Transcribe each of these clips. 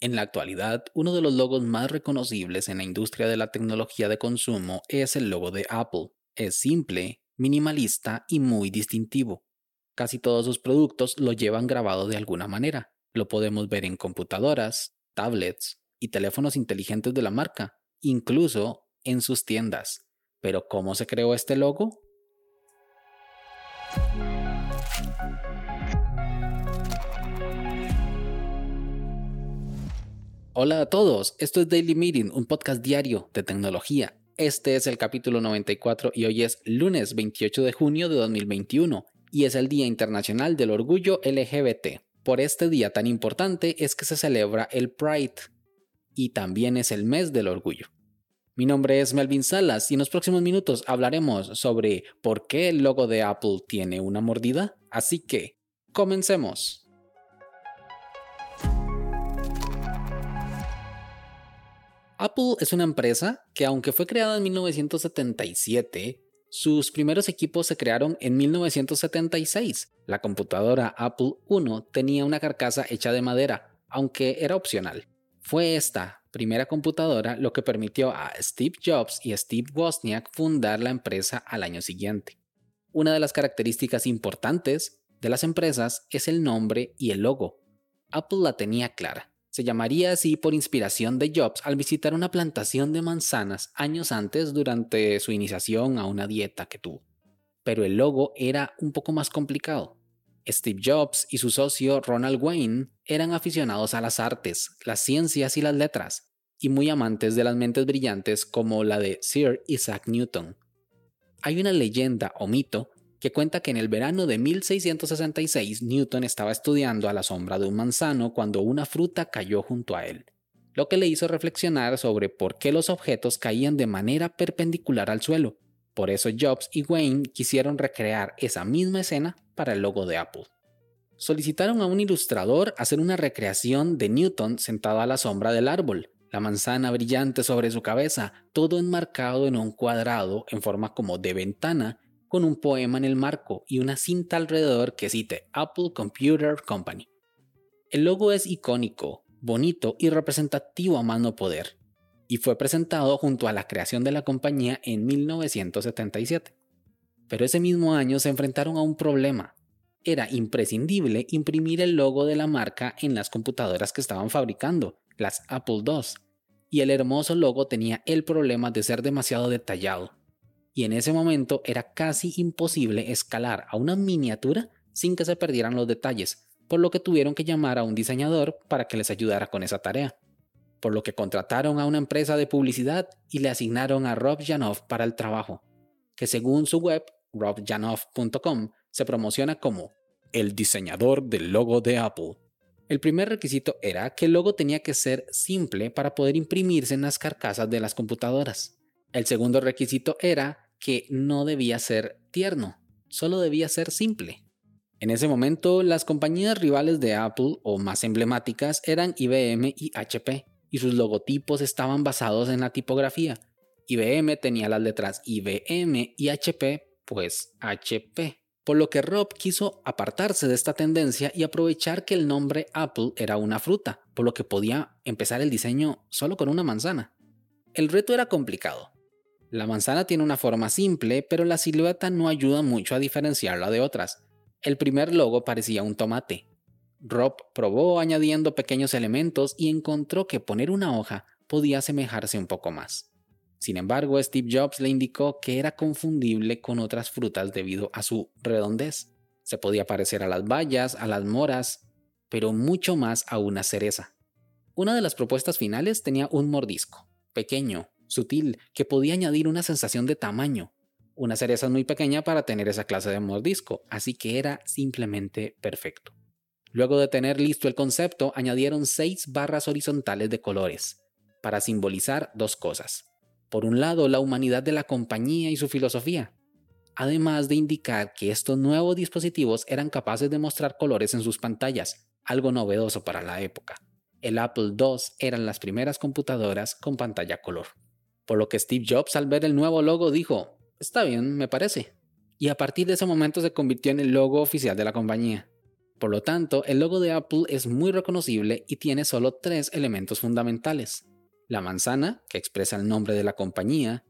En la actualidad, uno de los logos más reconocibles en la industria de la tecnología de consumo es el logo de Apple. Es simple, minimalista y muy distintivo. Casi todos sus productos lo llevan grabado de alguna manera. Lo podemos ver en computadoras, tablets y teléfonos inteligentes de la marca, incluso en sus tiendas. Pero ¿cómo se creó este logo? Hola a todos, esto es Daily Meeting, un podcast diario de tecnología. Este es el capítulo 94 y hoy es lunes 28 de junio de 2021 y es el Día Internacional del Orgullo LGBT. Por este día tan importante es que se celebra el Pride y también es el mes del orgullo. Mi nombre es Melvin Salas y en los próximos minutos hablaremos sobre por qué el logo de Apple tiene una mordida, así que comencemos. Apple es una empresa que aunque fue creada en 1977, sus primeros equipos se crearon en 1976. La computadora Apple I tenía una carcasa hecha de madera, aunque era opcional. Fue esta primera computadora lo que permitió a Steve Jobs y Steve Wozniak fundar la empresa al año siguiente. Una de las características importantes de las empresas es el nombre y el logo. Apple la tenía clara. Se llamaría así por inspiración de Jobs al visitar una plantación de manzanas años antes durante su iniciación a una dieta que tuvo. Pero el logo era un poco más complicado. Steve Jobs y su socio Ronald Wayne eran aficionados a las artes, las ciencias y las letras, y muy amantes de las mentes brillantes como la de Sir Isaac Newton. Hay una leyenda o mito que cuenta que en el verano de 1666 Newton estaba estudiando a la sombra de un manzano cuando una fruta cayó junto a él, lo que le hizo reflexionar sobre por qué los objetos caían de manera perpendicular al suelo. Por eso Jobs y Wayne quisieron recrear esa misma escena para el logo de Apple. Solicitaron a un ilustrador hacer una recreación de Newton sentado a la sombra del árbol, la manzana brillante sobre su cabeza, todo enmarcado en un cuadrado en forma como de ventana con un poema en el marco y una cinta alrededor que cite Apple Computer Company. El logo es icónico, bonito y representativo a mano poder, y fue presentado junto a la creación de la compañía en 1977. Pero ese mismo año se enfrentaron a un problema. Era imprescindible imprimir el logo de la marca en las computadoras que estaban fabricando, las Apple II, y el hermoso logo tenía el problema de ser demasiado detallado y en ese momento era casi imposible escalar a una miniatura sin que se perdieran los detalles, por lo que tuvieron que llamar a un diseñador para que les ayudara con esa tarea. Por lo que contrataron a una empresa de publicidad y le asignaron a Rob Janoff para el trabajo, que según su web, robjanoff.com, se promociona como el diseñador del logo de Apple. El primer requisito era que el logo tenía que ser simple para poder imprimirse en las carcasas de las computadoras. El segundo requisito era que no debía ser tierno, solo debía ser simple. En ese momento, las compañías rivales de Apple o más emblemáticas eran IBM y HP, y sus logotipos estaban basados en la tipografía. IBM tenía las letras IBM y HP, pues HP. Por lo que Rob quiso apartarse de esta tendencia y aprovechar que el nombre Apple era una fruta, por lo que podía empezar el diseño solo con una manzana. El reto era complicado, la manzana tiene una forma simple, pero la silueta no ayuda mucho a diferenciarla de otras. El primer logo parecía un tomate. Rob probó añadiendo pequeños elementos y encontró que poner una hoja podía asemejarse un poco más. Sin embargo, Steve Jobs le indicó que era confundible con otras frutas debido a su redondez. Se podía parecer a las bayas, a las moras, pero mucho más a una cereza. Una de las propuestas finales tenía un mordisco, pequeño, sutil, que podía añadir una sensación de tamaño. Una cereza muy pequeña para tener esa clase de mordisco, así que era simplemente perfecto. Luego de tener listo el concepto, añadieron seis barras horizontales de colores, para simbolizar dos cosas. Por un lado, la humanidad de la compañía y su filosofía, además de indicar que estos nuevos dispositivos eran capaces de mostrar colores en sus pantallas, algo novedoso para la época. El Apple II eran las primeras computadoras con pantalla color por lo que Steve Jobs al ver el nuevo logo dijo, está bien, me parece. Y a partir de ese momento se convirtió en el logo oficial de la compañía. Por lo tanto, el logo de Apple es muy reconocible y tiene solo tres elementos fundamentales. La manzana, que expresa el nombre de la compañía,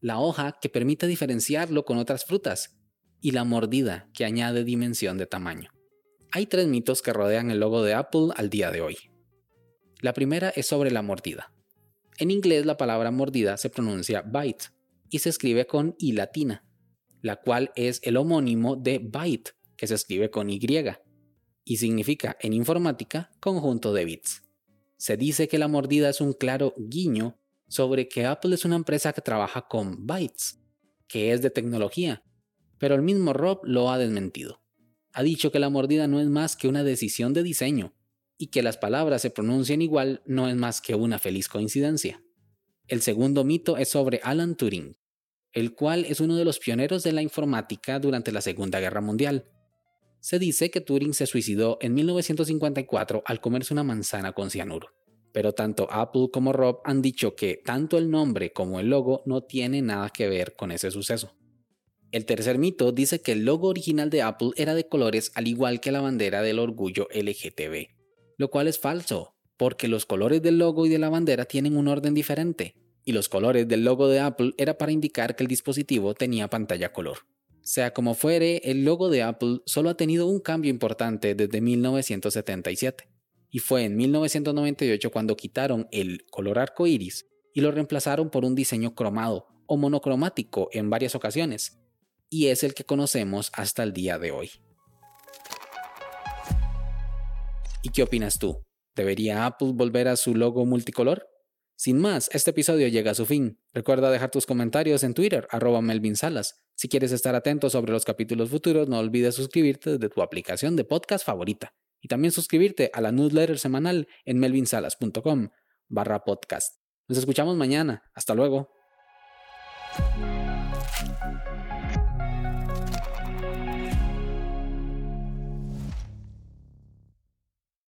la hoja, que permite diferenciarlo con otras frutas, y la mordida, que añade dimensión de tamaño. Hay tres mitos que rodean el logo de Apple al día de hoy. La primera es sobre la mordida. En inglés la palabra mordida se pronuncia bite y se escribe con i latina, la cual es el homónimo de byte, que se escribe con y, y significa en informática conjunto de bits. Se dice que la mordida es un claro guiño sobre que Apple es una empresa que trabaja con bytes, que es de tecnología, pero el mismo Rob lo ha desmentido. Ha dicho que la mordida no es más que una decisión de diseño, y que las palabras se pronuncien igual no es más que una feliz coincidencia. El segundo mito es sobre Alan Turing, el cual es uno de los pioneros de la informática durante la Segunda Guerra Mundial. Se dice que Turing se suicidó en 1954 al comerse una manzana con cianuro, pero tanto Apple como Rob han dicho que tanto el nombre como el logo no tienen nada que ver con ese suceso. El tercer mito dice que el logo original de Apple era de colores al igual que la bandera del orgullo LGTB, lo cual es falso, porque los colores del logo y de la bandera tienen un orden diferente, y los colores del logo de Apple era para indicar que el dispositivo tenía pantalla color. Sea como fuere, el logo de Apple solo ha tenido un cambio importante desde 1977, y fue en 1998 cuando quitaron el color arco iris y lo reemplazaron por un diseño cromado o monocromático en varias ocasiones, y es el que conocemos hasta el día de hoy. ¿Y qué opinas tú? ¿Debería Apple volver a su logo multicolor? Sin más, este episodio llega a su fin. Recuerda dejar tus comentarios en Twitter, arroba Melvin Salas. Si quieres estar atento sobre los capítulos futuros, no olvides suscribirte desde tu aplicación de podcast favorita. Y también suscribirte a la newsletter semanal en melvinsalas.com barra podcast. Nos escuchamos mañana. Hasta luego.